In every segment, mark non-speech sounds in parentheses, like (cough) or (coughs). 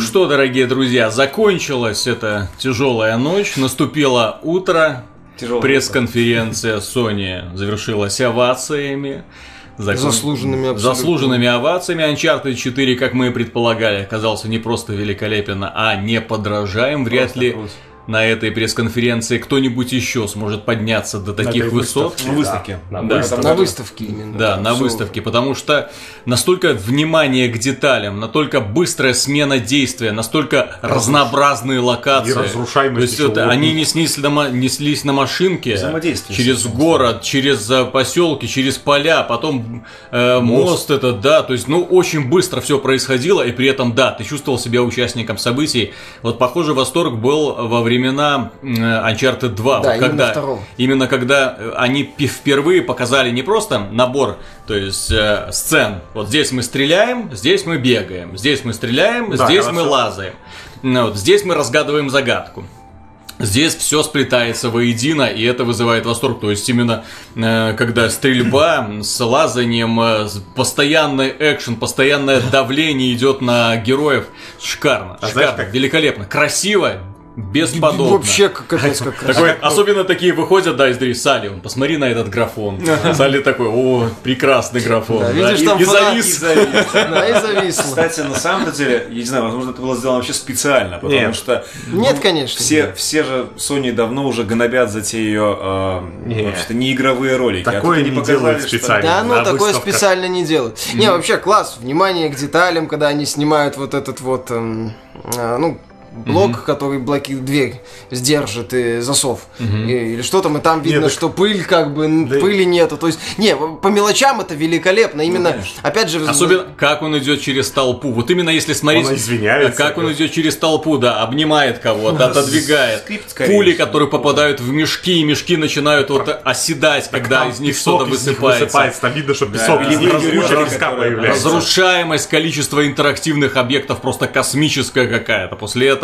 что, дорогие друзья, закончилась эта тяжелая ночь, наступило утро, пресс-конференция Sony завершилась овациями. Закон- Заслуженными абсолютно. Заслуженными овациями. Uncharted 4, как мы и предполагали, оказался не просто великолепен, а не подражаем. Вряд Просто ли круть. На этой пресс-конференции кто-нибудь еще сможет подняться до таких высот. выставке, На выставке. да. На выставке. На выставке именно. Да, на выставке, потому что настолько внимание к деталям, настолько быстрая смена действия, настолько разнообразные локации. И разрушаемость То есть это, вот. они неслись на, ма- неслись на машинке через город, через э, поселки, через поля, потом э, мост. этот, да, то есть, ну, очень быстро все происходило, и при этом, да, ты чувствовал себя участником событий. Вот похожий восторг был во времена Uncharted 2, Да, вот именно когда второго. Именно когда э, они впервые показали не просто набор, то есть э, сцен. Вот здесь мы стреляем, здесь мы бегаем, здесь мы стреляем, Да, здесь хорошо. мы лазаем. Ну, вот, здесь мы разгадываем загадку. Здесь все сплетается воедино, и это вызывает восторг. То есть именно э, когда стрельба с лазанием, э, постоянный экшен, постоянное давление идет на героев, шикарно, А шикарно, знаешь, как- великолепно, красиво, бесподобно. Вообще, капец, как. Такой, особенно такие выходят, да, из двери, Салли, вон, посмотри на этот графон. Салли такой, о, прекрасный графон. Да, да, видишь, и, там и завис. И завис. Да, и. Кстати, на самом деле, я не знаю, возможно, это было сделано вообще специально, потому Нет. что Нет, конечно. все, все же Sony давно уже гнобят за те ее э, Не. вообще-то неигровые ролики. А Такое они не показали, делают что- специально. Да, ну такое выставках. специально не делают. Не, вообще класс, внимание к деталям, когда они снимают вот этот вот, эм, а, ну, блок, который блоки дверь сдержит и засов. И- или что там, и там видно, так- что пыль как бы, Да. пыли нету. То есть, не, по мелочам это великолепно. Именно, опять же, Особенно, как он идет через толпу. Вот именно если смотреть... Он извиняется, Как он идет через толпу, да, обнимает кого-то, отодвигает. скрипт Пули, которые попадают в мешки, и мешки начинают вот оседать, когда из них что-то из них высыпается. высыпается. Там видно, что песок из них появляется. Разрушаемость, количество интерактивных объектов просто космическая какая-то. После этого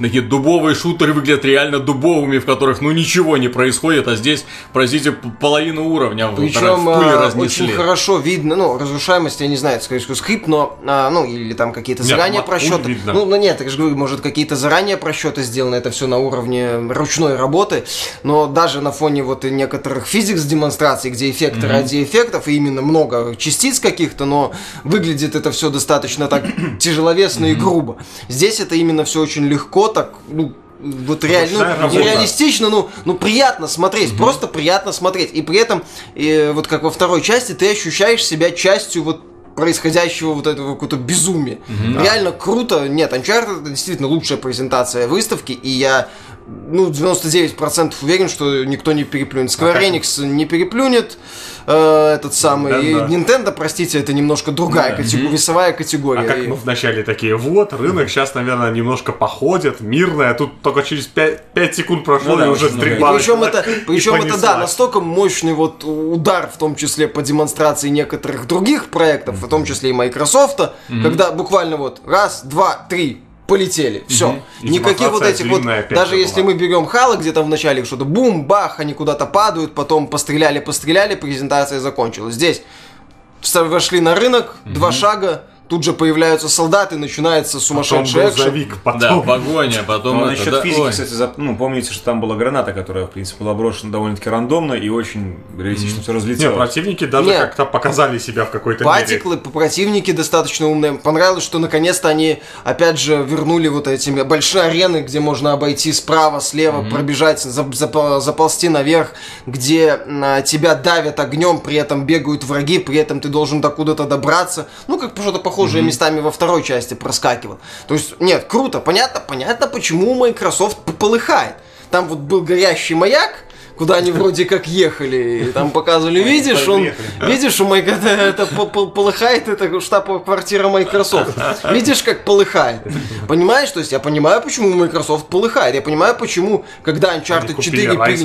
такие дубовые шутеры выглядят реально дубовыми, в которых ну ничего не происходит, а здесь, простите, половину уровня Причем в пыли а, разнесли. очень хорошо видно, ну, разрушаемость, я не знаю, скорее всего, скрипт, но, а, ну, или там какие-то заранее пуль просчеты. видно. Ну, ну, нет, я же говорю, может, какие-то заранее просчеты сделаны, это все на уровне ручной работы, но даже на фоне вот некоторых физикс демонстраций, где эффекты ради эффектов, и именно много частиц каких-то, но выглядит это все достаточно так (clears throat) тяжеловесно и грубо. Здесь это именно все очень легко, так, ну, вот реально, ну, работа. нереалистично, ну, ну приятно смотреть, просто приятно смотреть. И при этом, э, вот как во второй части, ты ощущаешь себя частью вот происходящего вот этого какого-то безумия. Реально круто. Нет, Uncharted это действительно лучшая презентация выставки, и я ну, 99% уверен, что никто не переплюнет. Square Enix не переплюнет э, этот самый. И Да-да. Nintendo, простите, это немножко другая категория, весовая категория. А как И- мы вначале такие, вот, рынок сейчас, наверное, немножко походит, мирное, а тут только через 5, секунд прошло, Ну да, и уже очень много. стрельба. (laughs) И причем это, и причем это, да, настолько мощный вот удар, в том числе по демонстрации некоторых других проектов, в том числе и Microsoft, когда буквально вот раз, два, три, полетели, все. И Никаких вот этих вот, даже же если была. мы берем Хала, где там вначале что-то бум, бах, они куда-то падают, потом постреляли, постреляли, презентация закончилась. Здесь вошли на рынок, два шага, тут же появляются солдаты, начинается Потом сумасшедший экшен. грузовик, потом... Да, погоня, потом Ну, это, насчет да, физики, ой. кстати, зап- ну, помните, что там была граната, которая, в принципе, была брошена довольно-таки рандомно и очень реалистично все Не, разлетелось. противники даже Не. как-то показали себя в какой-то мере. Патиклы, противники достаточно умные. Понравилось, что наконец-то они опять же вернули вот эти большие арены, где можно обойти справа, слева, пробежать, зап- зап- заползти наверх, где на тебя давят огнем, при этом бегают враги, при этом ты должен докуда-то добраться. Ну, как что-то похожее местами во второй части проскакивал. То есть, нет, круто, понятно, понятно, почему Microsoft полыхает. Там вот был горящий маяк, куда они вроде как ехали, и там показывали, видишь, он, видишь, у Майка это, это по- по- полыхает, это штаб-квартира Microsoft. Видишь, как полыхает. Понимаешь, то есть я понимаю, почему Microsoft полыхает, я понимаю, почему, когда Uncharted купили 4 Rise пере-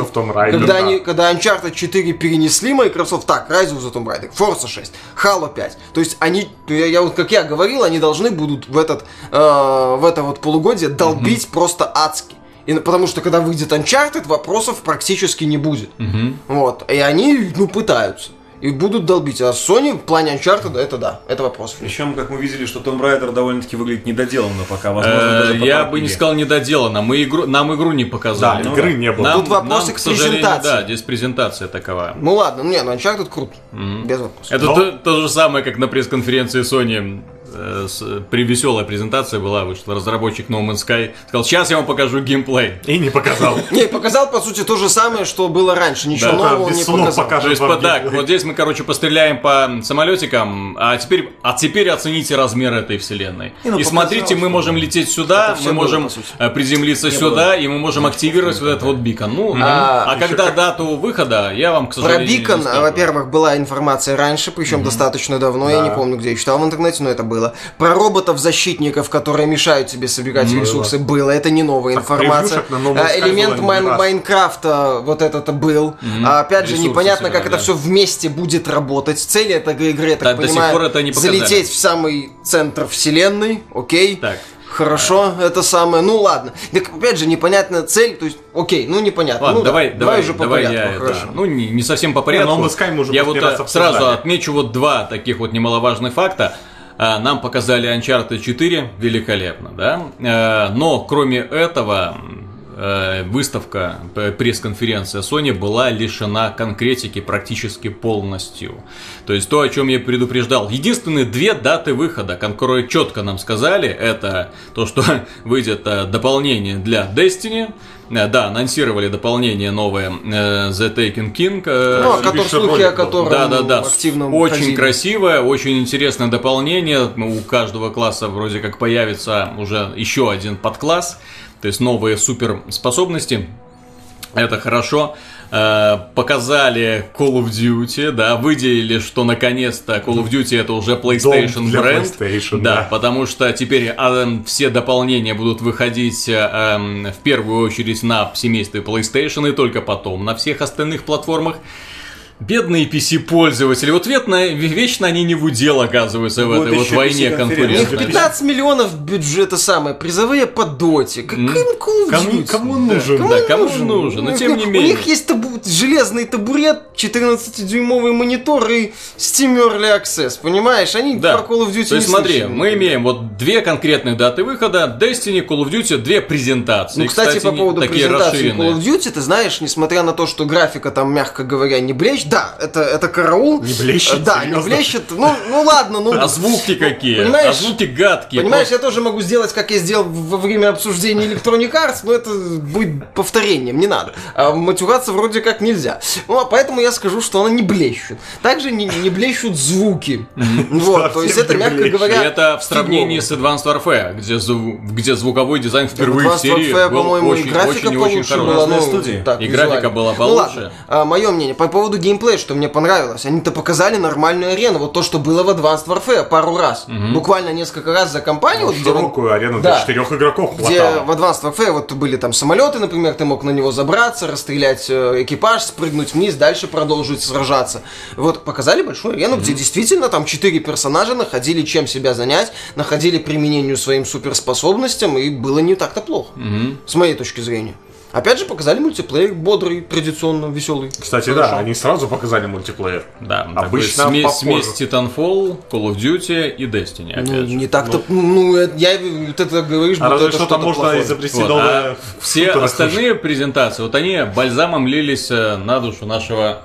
когда, да. они, когда Uncharted 4 перенесли Microsoft, так, Rise of the Tomb Raider, Forza 6, Halo 5, то есть они, я, я вот как я говорил, они должны будут в этот, э, в это вот полугодие долбить просто адски. И, потому что когда выйдет Uncharted, вопросов практически не будет. Вот. И они, ну, пытаются. И будут долбить. А Sony в плане Uncharted, это да, это вопрос. Причем, как мы видели, что Tomb Raider довольно-таки выглядит недоделанно пока. Возможно, Э, даже Я бы не сказал недоделано. Мы игру, нам игру не показали. Да, ну игры не было. Нам, Тут вопросы нам, к презентации. Да, здесь презентация такова. Ну ладно, ну не, ну Uncharted крут. Без вопросов. Это Но- то, то же самое, как на пресс-конференции Sony. Э, с- при веселая презентация была, вышел разработчик No Man's Sky, сказал, сейчас я вам покажу геймплей. И не показал. (laughs) Не, показал, по сути, то же самое, что было раньше. Ничего нового не показал. То есть, так, вот здесь мы, короче, постреляем по самолетикам, а теперь, а теперь оцените размер этой вселенной. Не, ну, и смотрите, мы можем лететь сюда, Это всё мы можем э, приземлиться сюда, и мы можем активировать вот этот вот бикон. Ну, А, а, когда дату выхода, я вам, к Про сожалению, не Бикон, во-первых, была информация раньше, причем достаточно давно, я не помню, где я читал в интернете, но это было. Про роботов-защитников, которые мешают тебе собирать ресурсы, было. Это не новая Так, информация. новом А, Элемент было Майн-. Майнкрафта, вот этот был. А, Опять же, Ресурсы непонятно, как собирать, это да. все вместе будет работать. Цель этой игры, я Да, так до сих понимаю, пор это не показали. залететь в самый центр вселенной, окей. Так. Хорошо, это самое. Ну ладно. Так опять же, непонятная цель, то есть, окей, ну непонятно. Ладно, ну, да, давай, давай, уже по давай порядку, я, хорошо. да, ну не, не совсем по порядку. No Man's Sky мы уже я вот раз э, сразу отмечу вот два таких вот немаловажных факта. А, Нам показали Uncharted 4, великолепно, да? Э, Но кроме этого, выставка, п- пресс-конференция Sony была лишена конкретики практически полностью. То есть то, о чем я предупреждал. Единственные две даты выхода, которые четко нам сказали, это то, что (laughs) выйдет э, дополнение для Destiny. Э, Да, анонсировали дополнение новое э, The Taken King. э, Ну, Бишер слухи о котором да, да, да. активно Очень ходили. красивое, очень интересное дополнение. Ну, У каждого класса вроде как появится уже еще один подкласс. То есть новые суперспособности. Это хорошо. Э, Показали Call of Duty, да, выделили, что наконец-то Call of Duty это уже PlayStation для бренд. PlayStation, да, да. потому что теперь э, все дополнения будут выходить э, эм, в первую очередь на семействе PlayStation и только потом на всех остальных платформах. Бедные PC-пользователи, вот вечно, вечно они не в удел оказываются в Вот этой вот войне PC-конференция. У них конкурентной. 15 миллионов бюджета самое, призовые по доте. Каким of Кому, кому нужен? Да, кому же нужен, но У тем них- не менее. У них есть табу- железный табурет, 14-дюймовый монитор и Steam Early Access, понимаешь? Они Да. про Call of Duty То есть не смотри, слышали. мы имеем вот две конкретные даты выхода, Destiny, Call of Duty, две презентации. Ну, кстати, по не- поводу такие презентации расширенные. Call of Duty, ты знаешь, несмотря на то, что графика там, мягко говоря, не блещет, да, это, это караул. Не блещет, Да, не серьезно? блещет. Ну, ну ладно, ну... (laughs) А звуки какие? Понимаешь? а звуки гадкие. Понимаешь, Просто- я тоже могу сделать, как я сделал во время обсуждения Electronic Arts, но это будет повторением, не надо. А матюраться вроде как нельзя. Ну, а поэтому я скажу, что она не блещет. Также не, не блещут звуки. Вот, то есть это, не мягко блещет. И говоря, это в сравнении с Advanced Warfare, где, зву- где звуковой дизайн впервые в Advanced серии Warfare, был по-моему, и очень, графика очень, очень получше хороший. была. Ну, студии. так, И графика была Ну получше. ладно, мое мнение. По поводу геймплея, что мне понравилось. Они-то показали нормальную арену. Вот то, что было в Advanced Warfare пару раз. Буквально несколько раз за компанию. вот где он- Широкую арену Да. для четырех игроков где хватало. в Advanced Warfare вот были там самолеты, например, ты мог на него забраться, расстрелять э, экипаж, спрыгнуть вниз, дальше продолжить сражаться. Вот показали большую арену, где действительно там четыре персонажа находили чем себя занять, находили применению своим суперспособностям, и было не так-то плохо, с моей точки зрения. Опять же, показали мультиплеер бодрый, традиционно веселый. Кстати, Хорошо. да, они сразу показали мультиплеер. Да, Обычно такой смесь, попозже. смесь Titanfall, Call of Duty и Destiny, опять Ну, же. не так-то, ну, это- я, вот это говоришь, А будто разве это что-то можно плохое. изобрести Вот, новое. а все остальные презентации, вот они бальзамом лились э, на душу нашего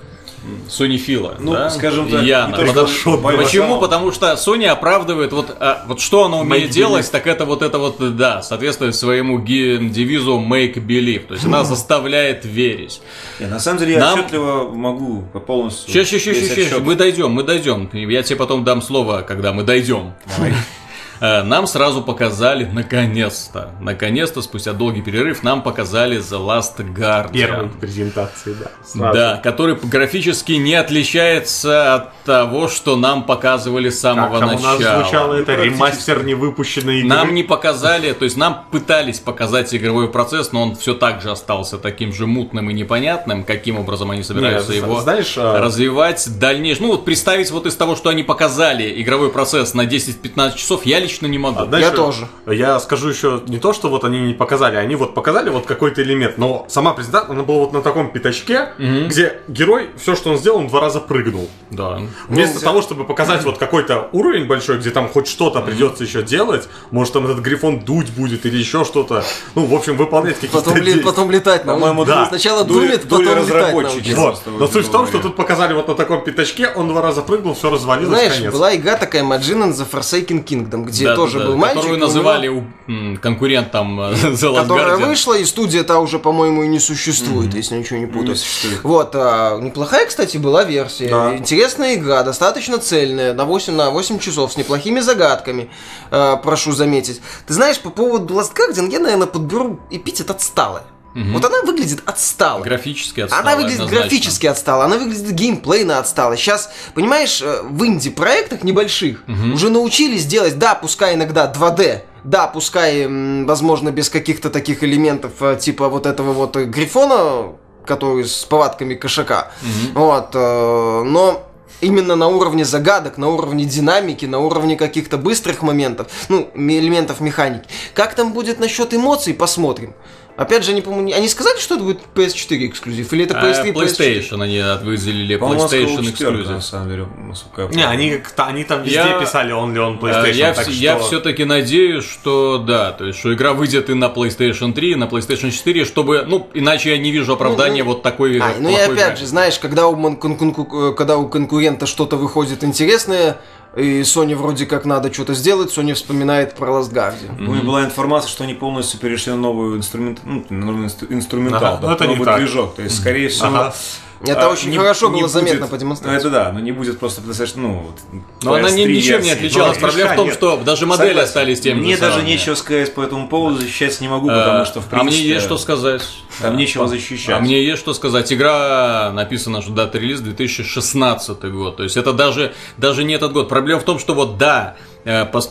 Sony Фила, Ну, да? скажем так, Яна. не Потому- шот Почему? Потому что Sony оправдывает вот, а, вот что она умеет Make делать, believe. так это вот это вот, да, соответствует своему девизу make believe, то есть она (laughs) заставляет верить. Не, на самом деле я Нам- отчетливо могу полностью... Сейчас, сейчас, сейчас, сейчас, мы дойдем, мы дойдем. Я тебе потом дам слово, когда мы дойдем. Э, (laughs) Нам сразу показали, наконец-то, наконец-то, спустя долгий перерыв, нам показали The Last Guardian. Первой презентации, да. сразу. Да, который графически не отличается от того, что нам показывали с Как самого там у нас начала. звучало это Практически. ремастер невыпущенной игры. Нам не показали, то есть нам пытались показать игровой процесс, но он все так же остался таким же мутным и непонятным, каким образом они собираются Не, его знаешь, а- развивать дальнейшее. Ну вот представить вот из того, что они показали игровой процесс на 10-15 часов, я лично лично не могу. А дальше Я тоже. Я скажу еще не то, что вот они не показали, они вот показали вот какой-то элемент, но сама презентация, она была вот на таком пятачке, где герой, все, что он сделал, он два раза прыгнул. Да. Вместо Ну, того, чтобы показать вот какой-то уровень большой, где там хоть что-то придется еще делать, может там этот грифон дуть будет или еще что-то, ну, в общем, выполнять какие-то Потом, ли- потом летать на По-моему, да. Сначала Дули- думит, дули потом летать разработчики. Вот. Но суть в том, что тут показали вот на таком пятачке, он два раза прыгнул, все развалилось, Знаешь, конец. была игра такая Majin and the Forsaken Kingdom, где Да, тоже да, был да, мальчик. Которую него- называли у- м, конкурентом (laughs) The Last которая Guardian. вышла, и студия-то уже, по-моему, и не существует, если я ничего не путаю. существует. Вот, а, неплохая, кстати, была версия. Да. Интересная игра, достаточно цельная, на 8, на 8 часов, с неплохими загадками, а, прошу заметить. Ты знаешь, по поводу Last Guardian, я, наверное, подберу эпитет отсталая. Вот она выглядит отстало. Графически отстала, Она выглядит однозначно. графически отстала, она выглядит геймплейно отстала. Сейчас, понимаешь, э, в инди-проектах небольших уже научились делать, да, пускай иногда 2D, да, пускай, возможно, без каких-то таких элементов, э, типа вот этого вот грифона, который с повадками кошака. Вот, э, но именно на уровне загадок, на уровне динамики, на уровне каких-то быстрых моментов, ну, элементов механики. Как там будет насчет эмоций, посмотрим. Опять же, они, по-моему, не- они сказали, что это будет PS4 эксклюзив, или это А, PS3, PS4? PlayStation они выделили По-моему, PlayStation четвёрка, на эксклюзив. самом деле, насколько я Не, помню. они, как-то- они там везде Я- писали он ли он PlayStation, Я, так вс- что... я все-таки надеюсь, что да, то есть, что игра выйдет и на PlayStation 3, и на PlayStation 4, чтобы, ну, иначе я не вижу оправдания вот такой А, ну и опять графики. же, знаешь, когда у, кон- кон- когда у конкурента что-то выходит интересное, и Sony вроде как надо что-то сделать, Sony вспоминает про Last Guardian. Ну и была информация, что они полностью перешли на новый инструмент, ну, на новый инстру- инструментал, Ага, да, ну это не новый так. движок. То есть, скорее всего, Ага. Это а, очень не- хорошо не было заметно будет- по Ну, демонстрации. это да, но не будет просто достаточно, ну, вот, Но она ни- PS3 ничем не отличалась. Ну, Проблема в том, нет. что даже модели Согласен. остались тем Мне же даже самыми. нечего сказать по этому поводу, защищать не могу, потому что, в принципе... А мне есть что сказать. Там нечего защищать. А мне есть что сказать. Игра написана, что дата релиза 2016 год. То есть это даже, даже не этот год. Проблема в том, что вот да,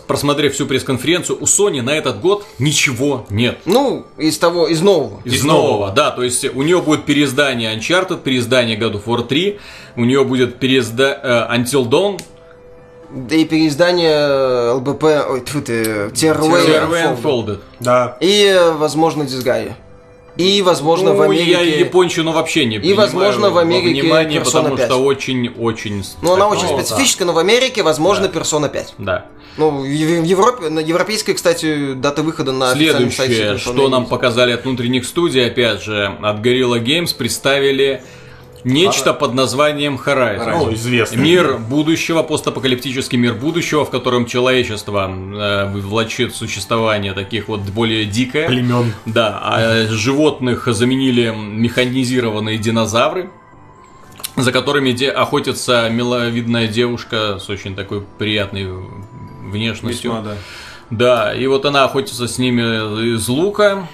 просмотрев всю пресс-конференцию, у Sony на этот год ничего нет. Ну, из того, из нового. Из, Из нового, нового. да, то есть у нее будет переиздание Uncharted, переиздание God of War 3, у нее будет переизда... э, Until Dawn, Да и переиздание ЛБП, ой, тьфу ты, Tearaway Unfolded. Unfolded. Да. И, э, возможно, Disgaea. И, возможно, в Ну, Америке... я япончину вообще не И, возможно, в Америке внимание, Persona потому 5. что очень-очень... Ну, она очень Ну, да. специфическая, но в Америке, возможно, Persona 5. Да. Ну, в Ев- в Европе, на европейской, кстати, дата выхода на сайте Следующее, Persona что нам показали от внутренних студий, опять же, от Guerrilla Games, представили нечто под названием Horizon. Ну, известно. Мир будущего, постапокалиптический мир будущего, в котором человечество э, влачит существование таких вот более дикое. Племен. Да, а животных заменили механизированные динозавры, за которыми де- охотится миловидная девушка с очень такой приятной внешностью. Весьма, да. Да, и вот она охотится с ними из лука.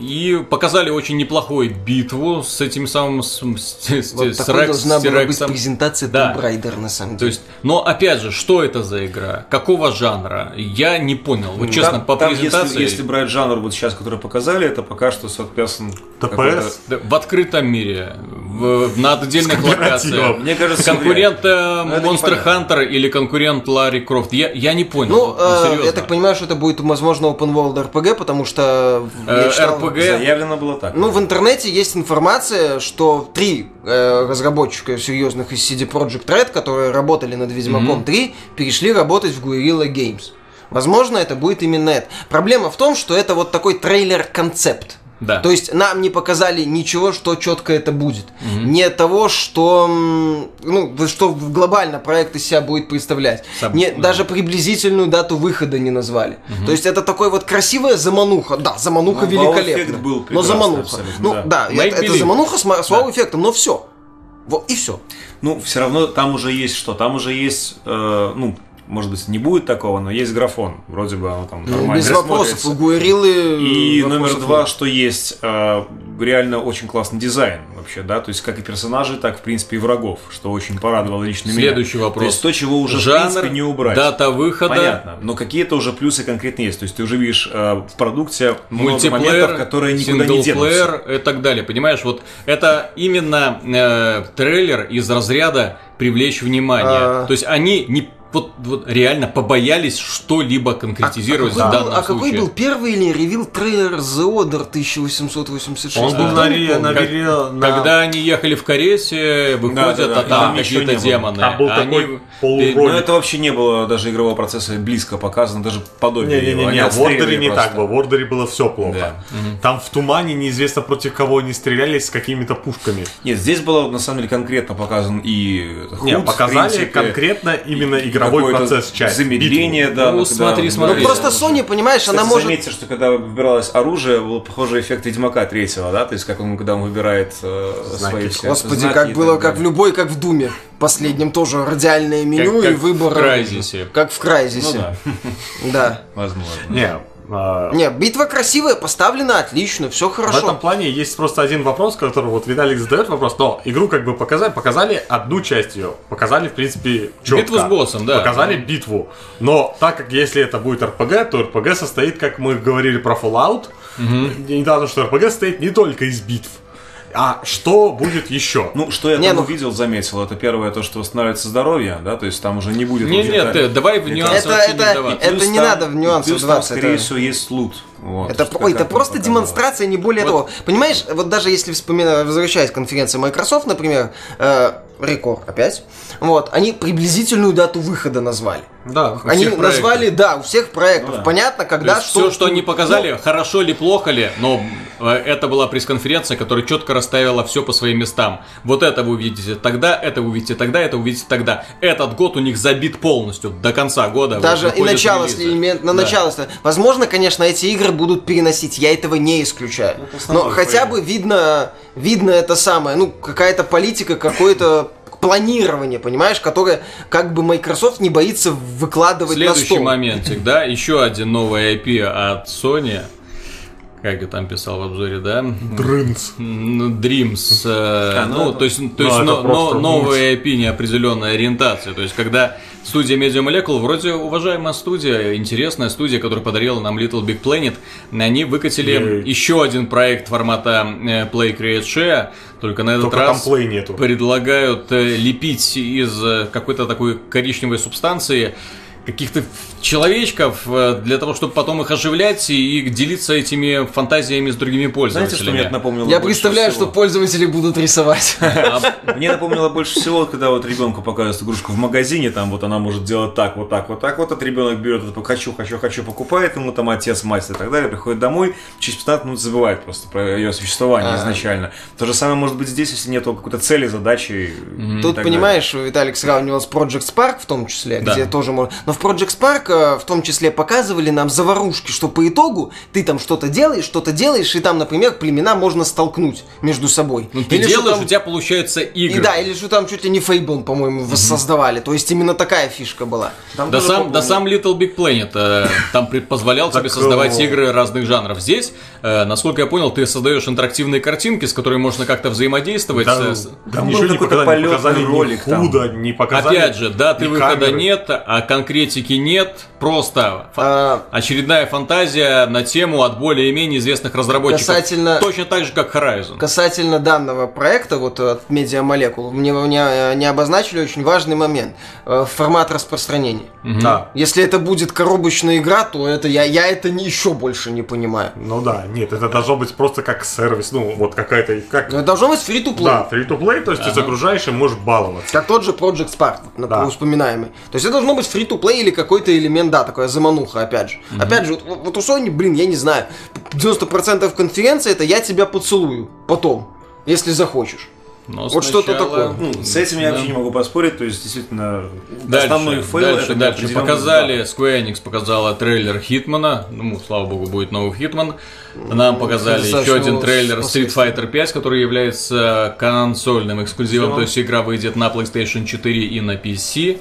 И показали очень неплохую битву с этим самым с, с- Вот с такой Рекс- должна с была быть презентация Да. Tomb Raider, на самом То деле. есть, но опять же, что это за игра? Какого жанра? Я не понял. Вот честно, Там- по там, презентации. Если, если брать жанр вот сейчас, который показали, это пока что соответственно... ТПС? В открытом мире, в- на отдельных локациях. Мне кажется, Конкурент э, Ну, Monster. Hunter или конкурент Ларри Крофт? Я, я не понял. Ну, вот, э, я так понимаю, что это будет, возможно, open world RPG, потому что Э, я читал- RPG. Заявлено было так. Ну, в интернете есть информация, что три э, разработчика серьезных из CD Projekt Red, которые работали над Ведьмаком 3, перешли работать в Guerrilla Games. Возможно, это будет именно это. Проблема в том, что это вот такой трейлер-концепт. Да. То есть нам не показали ничего, что четко это будет. Не того, что, ну, что глобально проект из себя будет представлять. Сам- не, да. Даже приблизительную дату выхода не назвали. То есть это такой вот красивая замануха. Да, замануха Ну, вау-эффект великолепная. был но замануха. Ну да. да, Make это, это замануха с, с вау-эффектом, но все. Вот и все. Ну, все равно там уже есть что? Там уже есть, э, ну, может быть, не будет такого, но есть графон. Вроде бы оно там нормально Без вопросов. У Гуэрилы И номер два, нет. что есть э, реально очень классный дизайн вообще, да, то есть как и персонажей, так в принципе и врагов, что очень порадовало лично меня. Следующий вопрос. То есть то, чего уже Жанр, в принципе не убрать. дата выхода, Понятно, но какие-то уже плюсы конкретно есть. То есть ты уже видишь э, в продукте много моментов, мультиплеер, которые никуда не денутся. и так далее. Понимаешь, вот это именно э, трейлер из разряда привлечь внимание. А. То есть они не, вот, вот реально побоялись что-либо конкретизировать какой в был- данном а какой случае. был первый или ревил трейлер The Order 1886? Он был на, не на, Как- веле- на- Когда они ехали в карете, выходят, Да-да-да, а там там ничего какие-то не демоны. Там был Они- такой полуролик. Ну, это вообще не было даже игрового процесса близко показано, даже подобие его. Они Не-не-не, в отстреливали Ордере не так было. В Ордере было все плохо. Да. Там в тумане неизвестно против кого они стрелялись с какими-то пушками. Нет, здесь было на самом деле конкретно показан и худ, Не, в показали принципе, конкретно именно и игровой процесс, часть. Замедление, битву. да. Ну, когда смотри, смотри. Ну просто. Sony, понимаешь, Кстати, она может... заметьте, что когда выбиралось оружие, был похожий эффект Ведьмака третьего, да? То есть, как он, когда он выбирает э, Знаки. свои все Господи, знаки как было, как в любой, как в Думе. Последнем тоже радиальное меню как и выбор. в Crysis. Как в Ну Крайзисе. да, Да. (laughs) возможно. Не, Не, битва красивая, поставлена отлично, все В хорошо. этом плане есть просто один вопрос, который вот Виталик задает вопрос, но игру как бы показали, показали одну часть ее, показали в принципе четко. Битву с боссом, да. Показали битву, но так как если это будет RPG, то RPG состоит, как мы говорили про Fallout, недавно, что RPG состоит не только из битв, а что будет еще? Ну, что я Не, там ну- увидел, заметил, это первое, то, что восстанавливается здоровье, да, то есть там уже не будет... Не, нет, это- э, давай в это- нюансы Это- вообще не это- вдаваться. это не там- надо в нюансы плюс там, вдаваться, скорее это- всего, есть лут. Вот, Это, ой, это просто показалось. демонстрация, не более того. Понимаешь, вот даже если вспоминать, возвращаясь к конференции Microsoft, например, э, Рекорд опять, вот, они приблизительную дату выхода назвали. Да. они всех назвали, да, у всех проектов. Ну да. Понятно, когда что. все, что они показали, хорошо ли, плохо ли, но э, это была пресс-конференция, которая четко расставила все по своим местам. Вот это вы увидите тогда, это вы увидите тогда, это вы увидите тогда. Этот год у них забит полностью до конца года. Даже вот и начало, элемент, на Да. начало. Возможно, конечно, эти игры будут переносить, я этого не исключаю. это Но хотя бы видно, видно это самое, ну, какая-то политика, какое-то планирование, понимаешь, которое как бы Microsoft не боится выкладывать на Следующий стол. моментик, да, еще один новый IP от Sony. Как я там писал в обзоре, да? М, Dreams. э, А, ну ну, это- то есть, то ну, есть но- но- новая IP неопределенной ориентации. То есть, когда студия Media Molecule, вроде уважаемая студия, интересная студия, которая подарила нам Little Big Planet, они выкатили Ей. еще один проект формата э, Play Create Share, только на этот Только там раз нету. предлагают э, лепить из э, какой-то такой коричневой субстанции каких-то человечков э, для того, чтобы потом их оживлять и, и делиться этими фантазиями с другими Знаете, пользователями. что мне это напомнило Я представляю, всего? что пользователи будут рисовать. (laughs) А, (laughs) Мне напомнило больше всего, когда вот ребенку показывают игрушку в магазине, там вот она может делать так, вот так, вот так, вот этот ребенок берет это хочу, хочу, хочу, покупает ему там отец, мать и так далее, приходит домой, через 15 минут забывает просто про ее существование А. изначально. То же самое может быть здесь, если нет какой-то цели, задачи. Тут, понимаешь, Виталик сравнивал с Project Spark в том числе, где тоже можно... Но в Project Spark э, в том числе показывали нам заварушки, что по итогу ты там что-то делаешь, что-то делаешь, и там, например, племена можно столкнуть между собой. ну, ты Или делаешь, там- у тебя получаются И игры. да, или что там чуть ли не Fable, по-моему, воссоздавали. То есть именно такая фишка была. Там Да сам, да сам Little Big Planet э, там позволял тебе создавать игры разных жанров. Здесь, э, насколько я понял, ты создаешь интерактивные картинки, с которыми можно как-то взаимодействовать. Да, с- да Там ничего был не какой-то показали, не полетный показали ролик ни там. худо, не показали. Опять же, даты ни выхода нет, а конкретики нет, просто А, очередная фантазия на тему от более-менее известных разработчиков. Касательно- Точно так же, как Horizon. Касательно данного проекта, вот от Media Molecule, мне не, не обозначили очень важный момент. Э, Формат распространения. Да. Если это будет коробочная игра, то это я, я это не- еще больше не понимаю. Ну да, нет, это должно быть просто как сервис, ну вот какая-то, как, Но это должно быть free-to-play. да, free-to-play, то есть ты загружаешь и можешь баловаться. Как тот же Project Spark, например, Да. вспоминаемый. То есть это должно быть free-to-play или какой-то элемент, да, такая замануха, опять же. Опять же, вот, вот у Sony, блин, я не знаю, 90% конференции это я тебя поцелую потом, если захочешь. Но Вот что-то сначала- такое. Ну, с этим я Да. вообще не могу поспорить, то есть действительно Дальше, основной фейл дальше, это дальше. Показали. Square Enix показала трейлер Хитмана, ну, слава богу, будет новый Хитман. Нам показали Зашел еще один трейлер Street Fighter 5, который является консольным эксклюзивом, Всё. то есть игра выйдет на PlayStation 4 и на PC.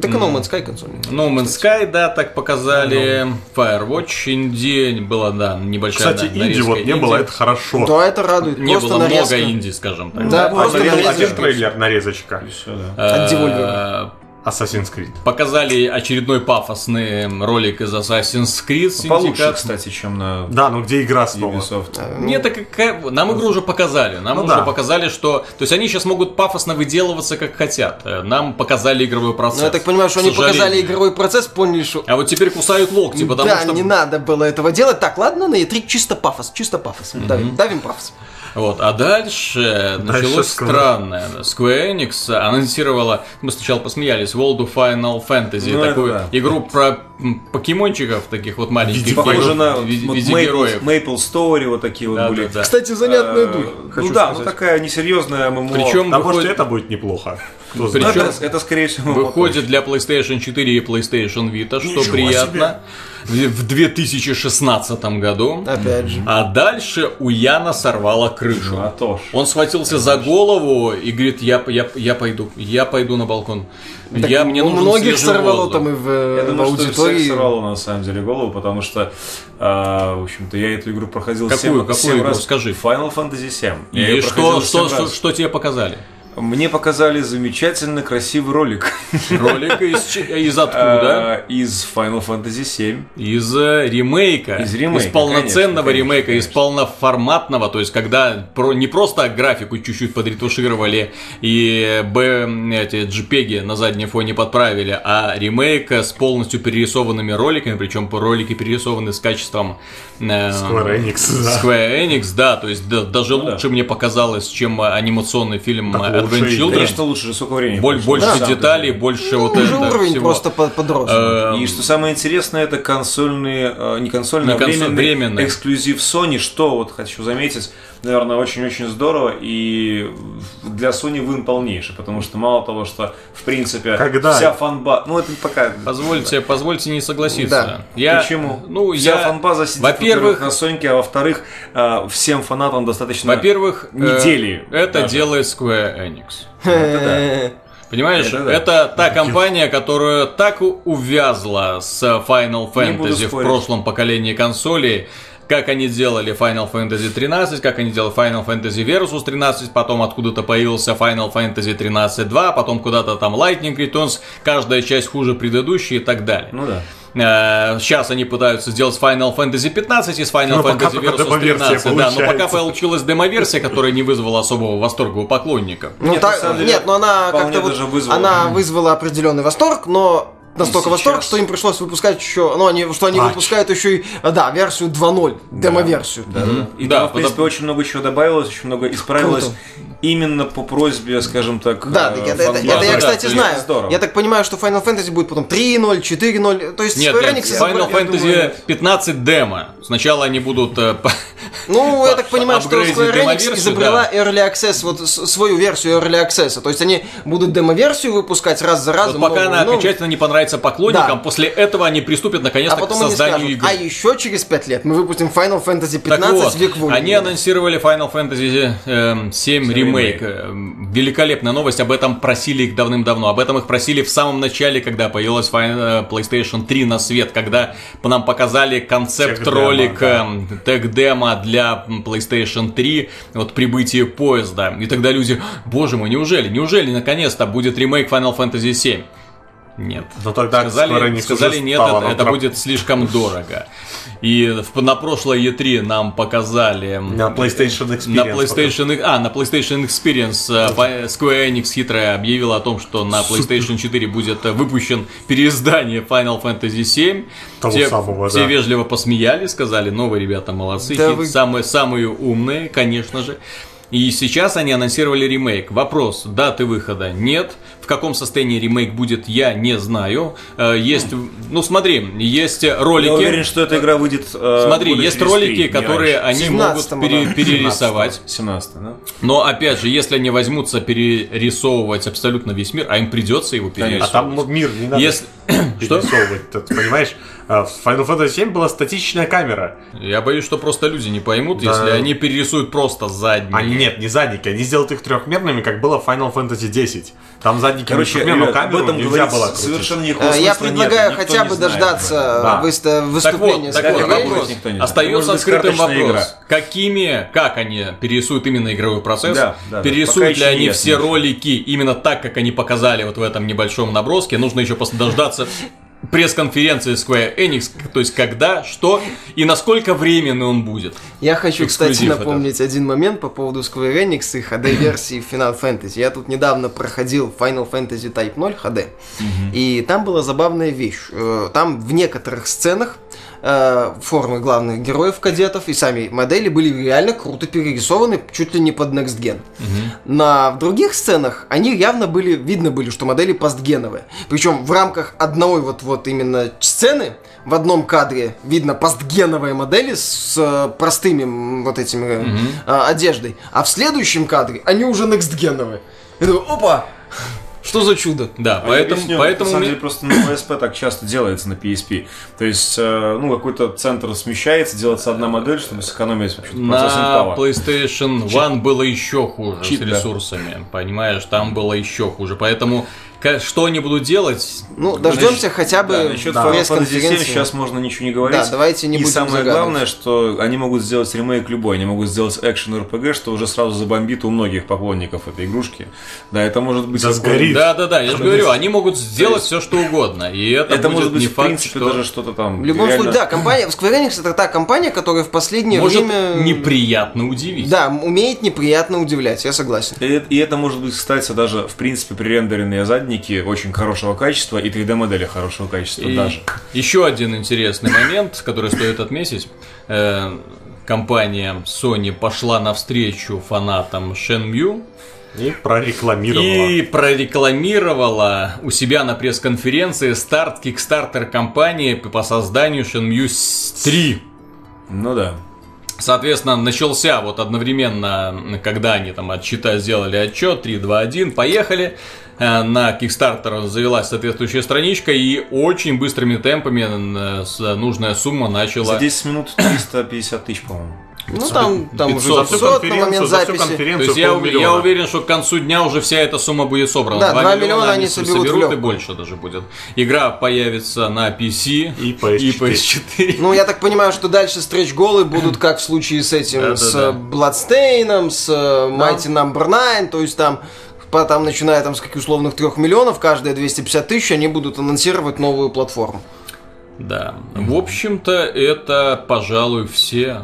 Так и No Man's Sky консоль. No Man's Sky, да, так показали. Firewatch инди, была, да, небольшая Кстати, да, инди вот не было, это хорошо. Да, это радует. Не Просто было нарезка. много инди, скажем так. Да, Ну, просто один- трейлер, нарезочка. Всё, да. От Э, Devolver. Assassin's Creed. Показали очередной пафосный ролик из Assassin's Creed Получше, Syndicate. кстати, чем на Да, ну где игра снова? Ubisoft. Нет, так какая- нам игру уже показали. Нам Ну уже да. показали, что... То есть они сейчас могут пафосно выделываться как хотят. Э, Нам показали игровой процесс. Ну, я так понимаю, что они показали игровой процесс, поняли, что... А вот теперь кусают локти, потому да, что... не надо было этого делать. Так, ладно, на E3 чисто пафос, чисто пафос. Давим, давим пафос. Вот, а дальше, началось скоро. странное. Square Enix анонсировала, мы сначала посмеялись, World of Final Fantasy, Ну, это такую да. игру про покемончиков, таких вот маленьких. Похоже на в виде- вот героев. Maple Story, вот такие вот Да, были. да, да. Кстати, занятная Э, дурь. Ну да, ну такая несерьезная ММО. Причем А может это будет неплохо. Причем- это, это, скорее всего выходит для PlayStation 4 и PlayStation Vita, что Ничего приятно. В в 2016 году. Опять же. А дальше у Яна сорвало крышу. точно. А то ж. Он схватился за голову и говорит, я, я, я пойду, я пойду на балкон. Так я, мне у нужен многих сорвало воздух». там и в, э, Я в думаю, что аудитории. всех сорвало на самом деле голову, потому что, а, в общем-то, я эту игру проходил Какую- семь- какую семь игру? раз. Скажи. Final Fantasy 7. Я И что, что, что, что тебе показали? Мне показали замечательно красивый ролик Ролик из, из откуда? а, из Final Fantasy 7. Из э, ремейка. Из ремейка, полноценного конечно, ремейка, конечно, из полноформатного, то есть когда про, не просто графику чуть-чуть подретушировали и б, эти JPEG на заднем фоне подправили, а ремейк с полностью перерисованными роликами, причем ролики перерисованы с качеством э, Square Enix, да. Square Enix, да, то есть да- даже да. лучше мне показалось, чем э, анимационный фильм Так э, лучше Advent и- Children. Конечно, лучше, сколько времени. Боль- больше самом деталей, деле. больше вот Ну, уже это уровень всего. просто по- подрос. Э, И что самое интересное, это консольные, э, не консольные, Не а консоль- временный, временный. эксклюзив Sony, что вот хочу заметить, наверное, очень-очень здорово, и для Sony вын полнейший, потому что мало того, что, в принципе, Когда? вся фанба... Ну, это пока... Позвольте, позвольте не согласиться. Да. Я, Почему? Ну, Вся я, фанбаза сидит, во-первых, во-первых, на Соньке, а во-вторых, э, всем фанатам достаточно... во-первых, э, недели это даже. делает Square Enix. (laughs) Понимаешь, Это это, да. та компания, которая так увязла с Final Fantasy в прошлом поколении консолей, как они делали Final Fantasy 13, как они делали Final Fantasy Versus 13, потом откуда-то появился Final Fantasy 13 2, потом куда-то там Lightning Returns, каждая часть хуже предыдущей и так далее. Ну да. Э, Сейчас они пытаются сделать Final Fantasy 15 из Final Ну, пока Fantasy Versus демоверсия 13. Да, но пока получилась демоверсия, которая не вызвала особого восторга у поклонников. Ну, Нет, деле, нет, но она как-то вот, даже вызвала. она вызвала определенный восторг, но настолько И восторг, сейчас- что им пришлось выпускать еще, ну, они, что они Патч. выпускают еще и, да, версию 2.0, демо-версию. Да, да. И Да, там, в принципе, очень много чего добавилось, очень много исправилось. Круто. Именно по просьбе, скажем так, Да, э, это, это- это я, да, кстати, есть знаю. Здорово. Я так понимаю, что Final Fantasy будет потом 3.0, 4.0, то есть Нет, Square нет, Enix Final Fantasy думаю- 15 демо. Сначала они будут... э, Ну, я так понимаю, что Square Enix изобрела Early Access, вот с- свою версию Early Access. То есть они будут демо-версию выпускать раз за разом. Вот пока она окончательно не понравится поклонникам, Да. после этого они приступят А наконец-то к потом они созданию скажут, игры. а еще через 5 лет мы выпустим Final Fantasy Так 15 вот, век они анонсировали Final Fantasy эм, 7 ремейк. Эм, Великолепная новость, об этом просили их давным-давно. Об этом их просили в самом начале, когда появилась э, PlayStation 3 на свет, когда по нам показали концепт-ролик, Техдемо, эм, тег-демо для PlayStation 3, вот прибытие поезда. И тогда люди, боже мой, неужели, неужели наконец-то будет ремейк Final Fantasy 7? Нет. Но тогда Сказали, Enix сказали нет, это, это будет слишком дорого. И в- на прошлой E3 нам показали... На PlayStation Experience. На PlayStation, а, на PlayStation Experience э, Square Enix хитрая объявила о том, что на PlayStation 4 будет э, выпущен переиздание Final Fantasy 7. Того все, самого, все да. вежливо посмеяли, сказали, новые ребята молодцы, Да хит- вы- самые, самые умные, конечно же. И сейчас они анонсировали ремейк. Вопрос, даты выхода нет. В каком состоянии ремейк будет, я не знаю. Э, Есть, ну смотри, есть ролики. Я уверен, что эта игра выйдет. э, Смотри, есть ролики, три, не которые раньше. они могут 17-му, пере- да. перерисовать. 17 да? Но опять же, если они возьмутся перерисовывать абсолютно весь мир, а им придется его А перерисовывать. там мир не надо Если... Что? (coughs) перерисовывать. Ты понимаешь, а, в Final Fantasy 7 была статичная камера. Я боюсь, что просто люди не поймут, Да. если они перерисуют просто задние. Они нет, не задники, они сделают их трехмерными, как было в Final Fantasy 10. Там задние задники Короче, ребят, камеру об этом говорить было крутить. совершенно никакого Э, Я нет, предлагаю никто хотя бы дождаться Да. Так выступления вот, так вот, Enix. вопрос. никто не знает. Остается открытым вопрос. игра. Какими, как они перерисуют именно игровой процесс? Да, да, да. Перерисуют еще ли они все ролики именно так, как они показали вот в этом небольшом наброске? Нужно еще просто дождаться пресс-конференции Square Enix, то есть когда, что и насколько временный он будет. Я хочу, кстати, Эксклюзив это. напомнить один момент по поводу Square Enix и HD-версии Final Fantasy. Я тут недавно проходил Final Fantasy Type 0 HD, и там была забавная вещь. Э, Там в некоторых сценах э, формы главных героев кадетов и сами модели были реально круто перерисованы чуть ли не под Next Gen. На в других сценах они явно были, видно были, что модели постгеновые. Причем в рамках одной вот, вот именно сцены в одном кадре видно постгеновые модели с э, простыми вот этими э, а, одеждой, а в следующем кадре они уже некстгеновые. Я думаю, опа, что за чудо? Да, А я поэтому, объясню, поэтому на самом деле просто на PSP так часто делается на PSP. То есть, э, ну, какой-то центр смещается, делается одна модель, чтобы сэкономить вообще на. PlayStation One было еще хуже Чип, с да. ресурсами, понимаешь, там было еще хуже, поэтому что они будут делать? Ну, дождемся хотя бы Да, насчет да, Final Fantasy 7 пресс-конференции. сейчас можно ничего не говорить. Да, давайте не И будем самое загадывать. главное, что они могут сделать ремейк любой, они могут сделать экшен RPG, что уже сразу забомбит у многих поклонников этой игрушки. Да, это может быть... Да сгорит. Да, да, да, я же говорю, они могут сделать все, что угодно, и это, Это будет может быть, не в факт, принципе, что даже что-то там... В любом реально- случае, да, компания, Square Enix это та компания, которая в последнее может время... неприятно удивить. Да, умеет неприятно удивлять, я согласен. И, это- и это может быть, кстати, даже, в принципе, пререндеренные задники очень хорошего качества и 3D-модели хорошего качества И даже. еще один интересный момент, который стоит отметить. Э, компания Sony пошла навстречу фанатам Shenmue И прорекламировала. и прорекламировала у себя на пресс-конференции старт Kickstarter компании по созданию Shenmue 3. Ну да. Соответственно, начался вот одновременно, когда они там отчета сделали отчет, 3, 2, 1, поехали. Э, На Kickstarter завелась соответствующая страничка и очень быстрыми темпами э, нужная сумма начала... За 10 минут 350 тысяч, по-моему. Ну, там, там уже 500. За всю 500 на конференцию, момент за всю записи. То есть я, я уверен, что к концу дня уже вся эта сумма будет собрана. Да, 2 2 миллиона они соберут в и больше даже будет. Игра появится на PC И PS4. и PS4. Ну, я так понимаю, что дальше стретч-голы будут как в случае с этим, (laughs) с Bloodstain'ом, с э, Mighty Number 9, то есть там там, начиная там с каких условных 3 миллионов, каждые 250 тысяч, они будут анонсировать новую платформу. Да. В общем-то, это, пожалуй, все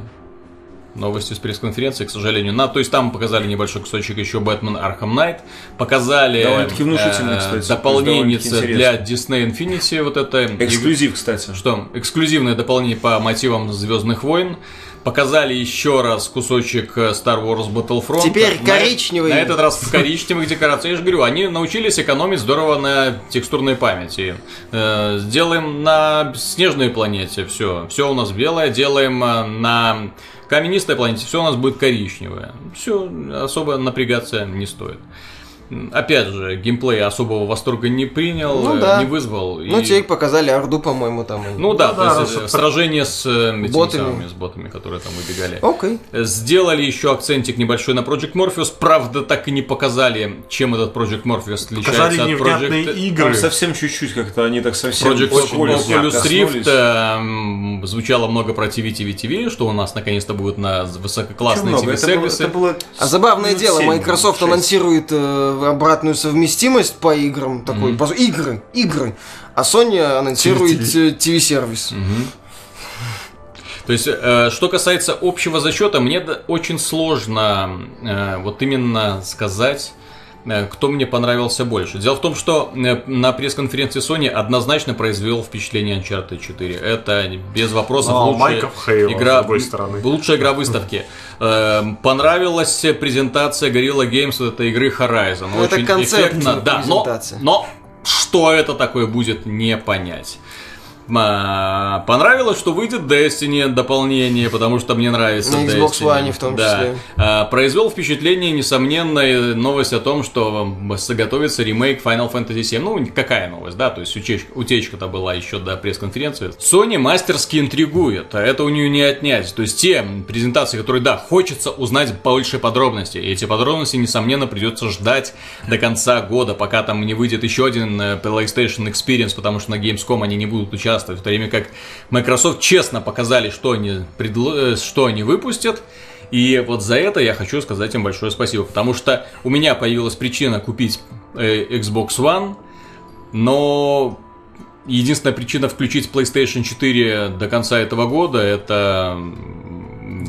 новости с пресс-конференции, к сожалению. На, то есть там показали небольшой кусочек еще Бэтмен Arkham Knight. Показали Довольно-таки внушительный, кстати. дополнение для Disney Infinity. Вот это Эксклюзив, кстати. Что? Эксклюзивное дополнение по мотивам Звездных войн. Показали еще раз кусочек э, Star Wars Battlefront. Теперь На- коричневый. На, этот раз в коричневых декорациях. Я же говорю, они научились экономить здорово на текстурной памяти. Э, сделаем на снежной планете все. Все у нас белое. Делаем э, на каменистой планете. Все у нас будет коричневое. Все, особо напрягаться не стоит. Опять же, геймплей особого восторга не принял, Ну э, да. не вызвал. Ну, и- теперь показали Орду, по-моему, там. ну да, Ну да, то есть, раз- э, сражение с э, этими Ботами. самыми, с ботами, которые там выбегали. Окей. Сделали еще акцентик небольшой на Project Morpheus. Правда, так и не показали, чем этот Project Morpheus отличается Показали от Project... игры. Там совсем чуть-чуть как-то они так совсем... Project Oculus, мягко Rift э, звучало много про TV, TV, TV, что у нас наконец-то будут на высококлассные TV-сервисы. было А забавное минут дело, Microsoft шесть. анонсирует э, обратную совместимость по играм, такой, по- игры, игры, а Sony анонсирует э, TV-сервис. То есть, э, что касается общего зачета, мне очень сложно э, вот именно сказать, э, кто мне понравился больше. Дело в том, что э, на пресс-конференции Sony однозначно произвел впечатление Uncharted 4. Это без вопросов Ну, а лучшая Майков игра, с другой стороны. лучшая игра выставки. Э, Понравилась презентация Gorilla Games вот этой игры Horizon. Это Очень концептная эффектно, да, но, но что это такое будет, не понять. А, понравилось, что выйдет Destiny дополнение, потому что мне нравится На Xbox Destiny. One в том Да. числе. А, произвел впечатление, несомненно, новость о том, что готовится ремейк Final Fantasy VII. Ну, какая новость, да? То есть утечка, утечка-то была еще до пресс-конференции. Sony мастерски интригует, а это у нее не отнять. То есть те презентации, которые, да, хочется узнать больше подробностей. И эти подробности, несомненно, придется ждать до конца года, пока там не выйдет еще один э, PlayStation Experience, потому что на Gamescom они не будут участвовать, в то время как Microsoft честно показали, что они, предло- э, что они выпустят. И вот за это я хочу сказать им большое спасибо, потому что у меня появилась причина купить э, Xbox One, но единственная причина включить PlayStation 4 до конца этого года это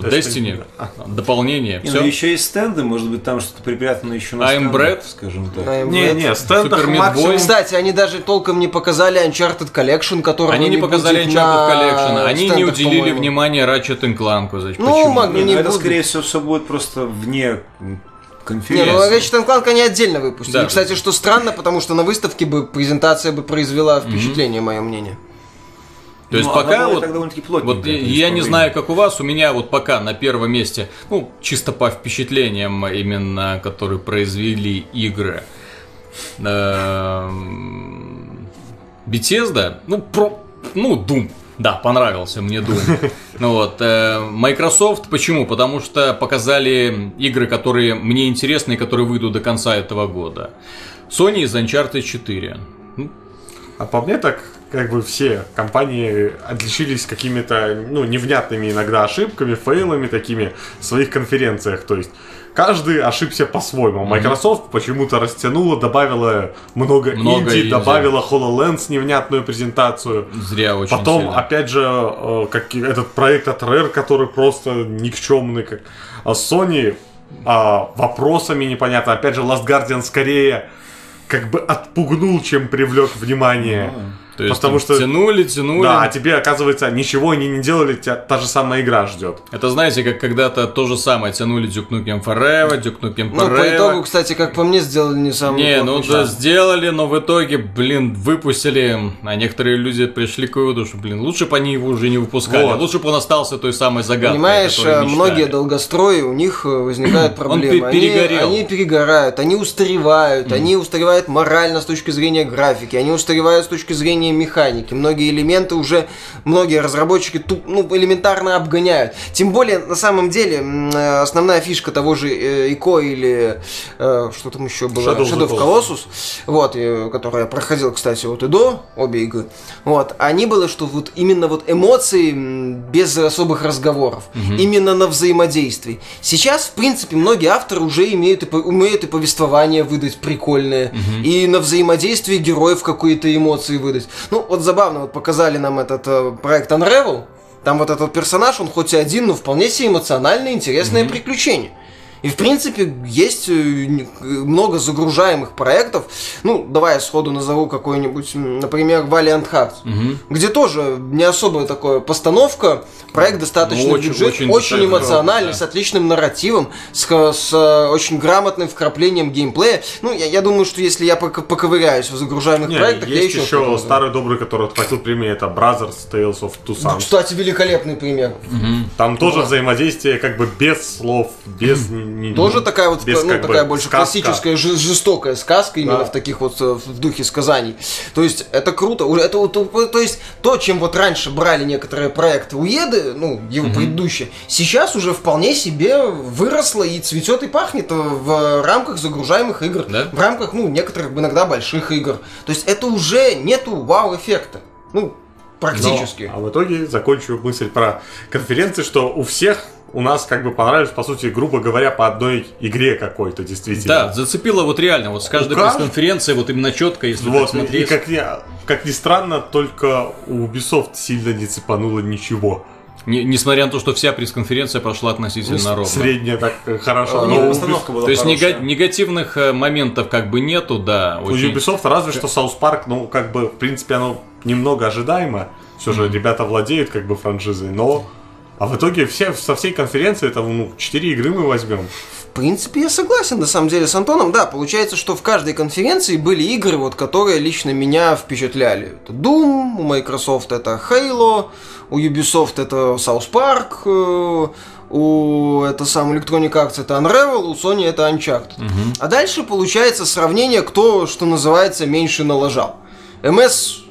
м, Destiny, дополнение, Не, все. ну еще есть стенды, может быть, там что-то припрятано еще на I'm Bread? скажем так. I'm Не, Bread. не, стендах Super Meat максимум... Boy. Кстати, они даже толком не показали Uncharted Collection, который Они не показали Uncharted Collection, они не уделили внимания Ratchet Clank. Значит, Ну, почему? мог- Не, ну не это, скорее всего, все будет просто вне м, Не, конференции. ну Ratchet Clank они отдельно выпустили. Да. Кстати, что странно, потому что на выставке бы презентация бы произвела впечатление, мое мнение. То есть Ну, она пока вот, вот я не знаю, как у вас, у меня вот пока на первом месте, ну, чисто по впечатлениям именно, которые произвели игры, эм, Bethesda, ну, про, ну, Doom, да, понравился мне Doom. (laughs) Ну вот, э, Microsoft, почему? Потому что показали игры, которые мне интересны и которые выйдут до конца этого года. Sony из Uncharted 4. Ну, А по мне так, как бы все компании отличились какими-то, ну, невнятными иногда ошибками, фейлами такими в своих конференциях. То есть каждый ошибся по-своему. Microsoft почему-то растянула, добавила много, Много инди, инди. добавила HoloLens невнятную презентацию. Зря очень Потом, сильно. опять же, э, как этот проект от Rare, который просто никчемный, как а Sony, а, вопросами непонятно. Опять же, Last Guardian скорее как бы отпугнул, чем привлек внимание. То есть Потому что- тянули, тянули. Да, а тебе, оказывается, ничего они не делали, тебя та же самая игра ждет. Это знаете, как когда-то то же самое тянули Duke Nukem Forever, Duke Nukem Ну, по Forever. итогу, кстати, как по мне, сделали не самый Не, ну да, сделали, но в итоге, блин, выпустили, а некоторые люди пришли к выводу, что, блин, лучше бы они его уже не выпускали, Вот. лучше бы он остался той самой загадкой, Понимаешь, э, многие долгострои, у них э, возникают проблемы. Они- перегорел. Они, перегорают, они устаревают, они устаревают морально с точки зрения графики, они устаревают с точки зрения механики. Многие элементы уже, многие разработчики туп- ну, элементарно обгоняют. Тем более, на самом деле, э, основная фишка того же э, ИКО или э, что там еще было, Shadow Shadow of Colossus, вот, который я проходил, кстати, вот и до обе игры, вот, они были, что вот именно вот эмоции без особых разговоров, именно на взаимодействии. Сейчас, в принципе, многие авторы уже имеют и, умеют и повествование выдать прикольное, и на взаимодействии героев какие-то эмоции выдать. Ну, вот забавно, вот показали нам этот э, проект Unravel, там вот этот персонаж, он хоть и один, но вполне себе эмоциональное, интересное приключение. И, в принципе, есть э, э, много загружаемых проектов. Ну, давай я сходу назову какой-нибудь, например, Valiant Hearts, где тоже не особая такая постановка, проект достаточно Ну, очень- бюджет, очень очень, эмоциональный, да. с отличным нарративом, с, с, э, очень грамотным вкраплением геймплея. Ну, я, я думаю, что если я пока- поковыряюсь в загружаемых Не, проектах, я есть еще, еще, назову. старый добрый, который отхватил премию, это Brothers Tales of Two Sons. Кстати, великолепный пример. Там тоже взаимодействие как бы без слов, без... ни- (laughs) ни- Тоже такая вот, без ну, как бы такая больше сказка. классическая, жестокая сказка, именно Да. в таких вот, э, в духе сказаний. То есть, это круто. Уже Это, вот, то, то есть, то, чем вот раньше брали некоторые проекты Уеды, ну, его предыдущие, сейчас уже вполне себе выросло и цветет и пахнет в рамках загружаемых игр. Да? В рамках, ну, некоторых иногда больших игр. То есть, это уже нету вау-эффекта. Ну, практически. Но, а в итоге закончу мысль про конференции, что у всех у нас как бы понравились, по сути, грубо говоря, по одной игре какой-то, действительно. Да, зацепило вот реально, вот с каждой У пресс-конференции, вот именно четко, если Вот, и смотреть. как ни, как ни странно, только у Ubisoft сильно не цепануло ничего. Не- несмотря на то, что вся пресс-конференция прошла относительно ровно. Средняя так э, хорошо. У но них у постановка была То есть нега- негативных э, моментов как бы нету, да. У очень- Ubisoft разве что South Park, ну, как бы, в принципе, оно немного ожидаемо. Все же ребята владеют, как бы, франшизой, но А в итоге все, со всей конференции это ну, 4 игры мы возьмем. В принципе, я согласен, на самом деле, с Антоном. Да, получается, что в каждой конференции были игры, вот, которые лично меня впечатляли. Это Doom, у Microsoft это Halo, у Ubisoft это South Park, э, у это сам Electronic Arts это Unravel, у Sony это Uncharted. А дальше получается сравнение, кто, что называется, меньше налажал. МС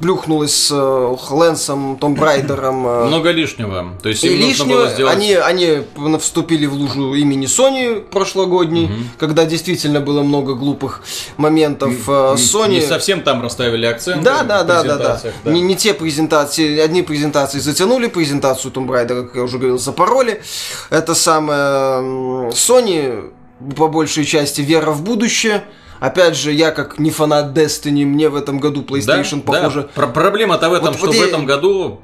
плюхнулась с э, Лэнсом, Том Брайдером. э, Много лишнего. То есть и им нужно лишнего, было сделать... они, они вступили в лужу имени Sony прошлогодней, когда действительно было много глупых моментов. Э, Sony... Не совсем там расставили акценты Да, да, да, да, да. да. Не, не те презентации, одни презентации затянули, презентацию Tomb Raider, как я уже говорил, запороли. Это самое Sony, по большей части, вера в будущее. Опять же, я как не фанат Destiny, мне в этом году Да, PlayStation, да. похоже, Про- Проблема-то в этом, Вот- что вот в я- этом году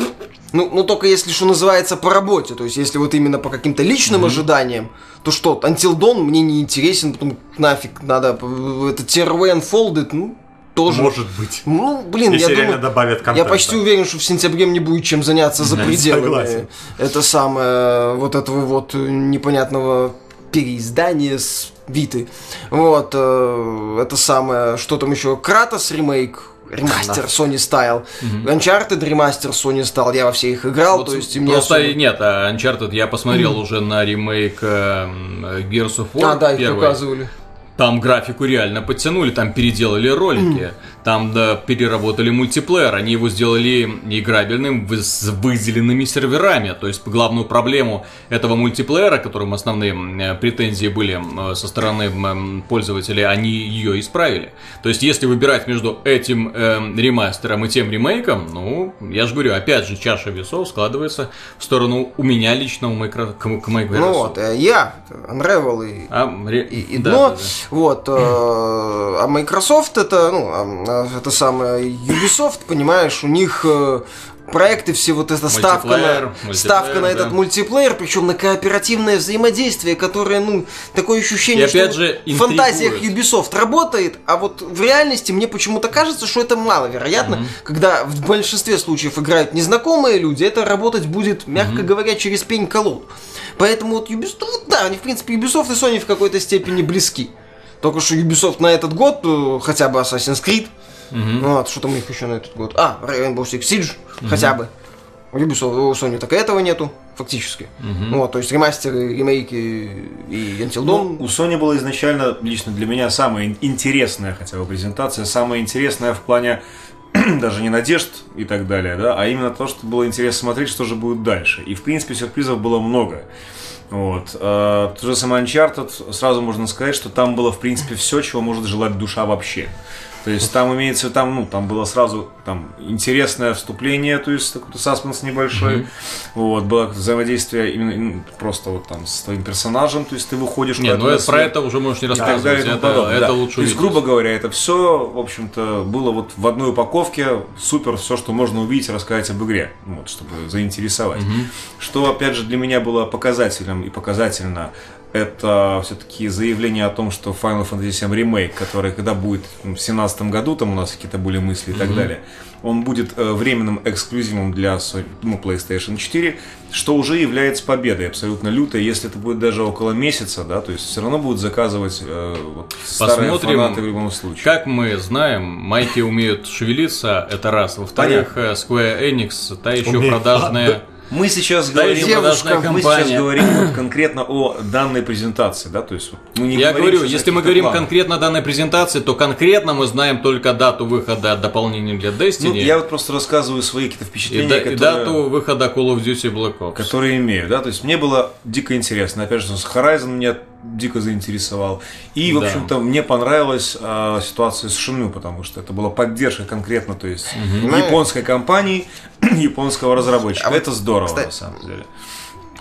Ну, ну только если, что называется, по работе. То есть, если вот именно по каким-то личным ожиданиям, то что, Until Dawn мне не интересен, потом нафиг надо, э, это Tier Unfolded, ну, тоже. Может быть. Ну, блин, Если я реально думаю, добавят я контента. почти уверен, что в сентябре мне будет чем заняться за пределами. Согласен. Это самое, вот этого вот э, непонятного переиздания с Виты. Вот, э, это самое, что там еще, Кратос ремейк, ремастер Sony Style, Uncharted ремастер Sony Style, я во все их играл, Вот то есть мне просто особо- нет, а Uncharted я посмотрел уже на ремейк э, Gears of War А, да, их первый. показывали. Там графику реально подтянули, там переделали ролики, там да, переработали мультиплеер, они его сделали играбельным с выделенными серверами. То есть главную проблему этого мультиплеера, которым основные э, претензии были м, со стороны пользователей, они ее исправили. То есть если выбирать между этим эм, ремастером и тем ремейком, ну, я же говорю, опять же, чаша весов складывается в сторону у меня лично, у Micro, к, к Microsoft. Ну вот, э, я, Unravel и А, ре- и, и да, дно. да, да. Вот. э, а Microsoft это, ну, а, это самое Ubisoft, понимаешь, у них э, проекты все вот эта ставка Мультиплеер, на, ставка на этот да. мультиплеер, причем на кооперативное взаимодействие, которое, ну, такое ощущение, И что же, в фантазиях. Ubisoft работает, а вот в реальности мне почему-то кажется, что это маловероятно, когда в большинстве случаев играют незнакомые люди, это работать будет, мягко говоря, через пень-колоду. Поэтому вот Ubisoft, да, они, в принципе, Ubisoft и Sony в какой-то степени близки. Только что Ubisoft на этот год, э, хотя бы Assassin's Creed, вот, что там у них еще на этот год? А, Rainbow Six Siege, хотя бы. У Ubisoft, у Sony так и этого нету, фактически. Вот, то есть ремастеры, ремейки и Until Dawn. Ну, у Sony была изначально, лично для меня, самая ин- интересная хотя бы презентация, самая интересная в плане (clears throat) даже не надежд и так далее, да, а именно то, что было интересно смотреть, что же будет дальше. И, в принципе, сюрпризов было много. Вот. А, Тот же самый Uncharted, сразу можно сказать, что там было, в принципе, все, чего может желать душа вообще. То есть там имеется, там, ну, там было сразу там интересное вступление, то есть какой-то саспенс небольшой. Вот, было взаимодействие именно просто вот там с твоим персонажем, то есть ты выходишь Не, куда-то ну это, про это уже можешь не И так рассказывать. тому это подобное, это да. лучше То есть, грубо говоря, это все, в общем-то, было вот в одной упаковке, супер, все, что можно увидеть рассказать об игре, вот, чтобы заинтересовать. Что, опять же, для меня было показателем и показательно, это все-таки заявление о том, что Final Fantasy VII Remake, который когда будет в 2017 году, там у нас какие-то были мысли и так далее, он будет э, временным эксклюзивом для ну, PlayStation 4, что уже является победой абсолютно лютой, если это будет даже около месяца, да, то есть все равно будут заказывать э, вот, старые Посмотрим, фанаты в любом случае. Как мы знаем, майки умеют шевелиться, это раз. Во-вторых, э, Square Enix, та еще Умеет. продажная... Мы сейчас Да, говорим, продажная мы сейчас говорим вот конкретно о данной презентации, да, то есть вот мы не Я говорим говорю, если мы говорим планах. конкретно о данной презентации, то конкретно мы знаем только дату выхода дополнения для Destiny Ну, я вот просто рассказываю свои какие-то и, впечатления, да- и которые... дату выхода Call of Duty Black Ops. которые имею, да, то есть мне было дико интересно, опять же, с Horizon меня дико заинтересовал, и, в Да. общем-то, мне понравилась а, ситуация с Шиню, потому что это была поддержка конкретно, то есть Ну, японской компании, (clears throat) японского разработчика, А вот, это здорово, кстати, на самом деле.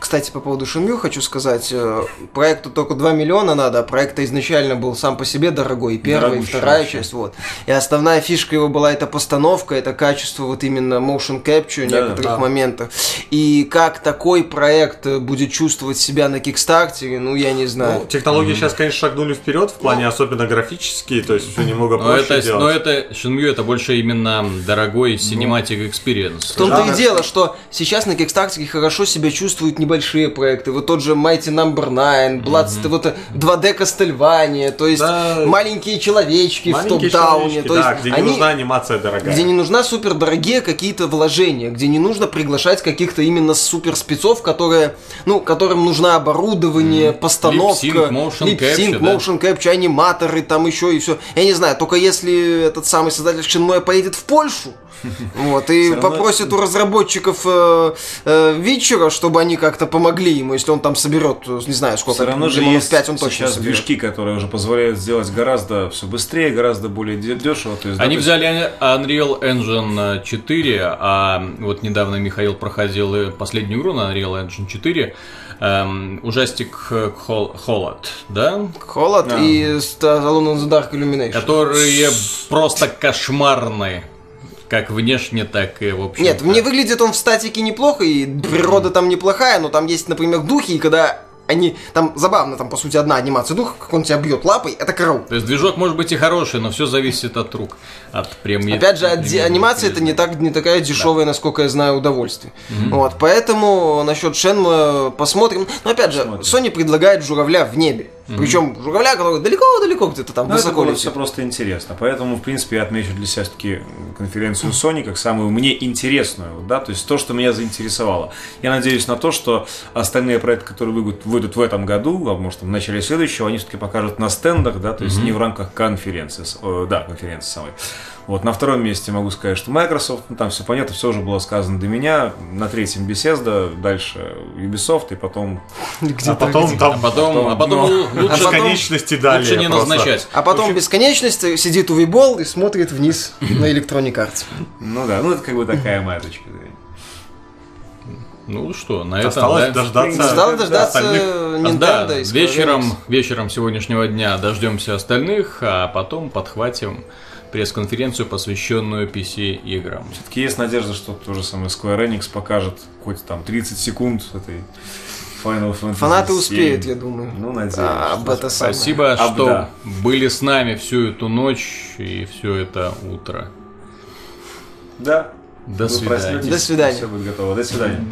Кстати, по поводу Шинмю хочу сказать. э, Проекту только 2 миллиона надо, а проект первоначально был сам по себе дорогой. И первая, и Дорогущий вторая вообще. часть. Вот. И основная фишка его была это постановка, это качество вот именно motion capture в Да, некоторых да. моментах. И как такой проект э, будет чувствовать себя на Кикстартере, ну, я не знаю. Ну, технологии сейчас, конечно, шагнули вперед в плане особенно графические, то есть все немного Но проще это, делать. но это Shenmue это больше именно дорогой cinematic experience. В том-то Да. и дело, что сейчас на Кикстартере хорошо себя чувствуют небольшие проекты. Вот тот же Mighty Number 9, Blood, вот э, 2D Castlevania, то есть Да. маленькие человечки Маленькие в топ-дауне. То есть да, где не они, нужна анимация дорогая. где не нужна супер дорогие какие-то вложения, где не нужно приглашать каких-то именно супер спецов, которые, ну, которым нужно оборудование, постановка, Lip-sync, motion capture, да. motion capture, аниматоры, там еще и все. Я не знаю, только если этот самый создатель Shenmue поедет в Польшу, (laughs) вот, и попросит у разработчиков э, э, Витчера, чтобы они как-то помогли ему, если он там соберет, не знаю, сколько, Все равно же есть 5 он точно сейчас соберет. движки, которые уже позволяют сделать гораздо все быстрее, гораздо более де- дешево. То есть, да, Они есть- взяли Unreal Engine 4, а вот недавно Михаил проходил последнюю игру на Unreal Engine 4, эм, ужастик Хол- Холод, да? Холод Да. и Alone in the Dark Illumination. Которые просто кошмарные. Как внешне, так и в общем. Нет, мне выглядит он в статике неплохо, и природа там неплохая, но там есть, например, духи, и когда они... Там забавно, там, по сути, одна анимация духа, как он тебя бьет лапой, это караул. То есть движок может быть и хороший, но все зависит от рук. От преми... Опять же, от- анимация это не, так, не такая дешевая, насколько я знаю, удовольствие. Вот, поэтому насчет Шенмы посмотрим. Но опять же, Посмотрим. Sony предлагает журавля в небе. Причем журавля, который далеко-далеко где-то там Ну, это высоко было все просто интересно. Поэтому, в принципе, я отмечу для себя все-таки конференцию Sony как самую мне интересную, да, то есть то, что меня заинтересовало. Я надеюсь на то, что остальные проекты, которые выйдут, выйдут в этом году, а может в начале следующего, они все-таки покажут на стендах, да, то есть не в рамках конференции, э, да, конференции самой. Вот, на втором месте могу сказать, что Microsoft, ну, там все понятно, все уже было сказано до меня. На третьем Bethesda, дальше Ubisoft, и потом (laughs) а потом там А потом, а потом Ну, лучше, бесконечности далее. лучше не просто. назначать. А потом бесконечность сидит у Вибол и смотрит вниз (laughs) на Electronic Arts. Ну да, ну это как бы такая моя точка зрения. Ну что, на этом, Осталось да? дождаться Осталось дождаться остальных. А, Nintendo да, вечером, вечером сегодняшнего дня дождемся остальных, а потом подхватим пресс-конференцию, посвященную PC-играм. Все-таки есть надежда, что то же самое Square Enix покажет хоть там 30 секунд этой Final Fantasy Фанаты 7. успеют, я думаю. Ну, надеюсь. А, что- об это самое. Спасибо, Об- что да. были с нами всю эту ночь и все это утро. Да. До Вы свидания. проснетесь, До свидания. Все будет готово. До свидания.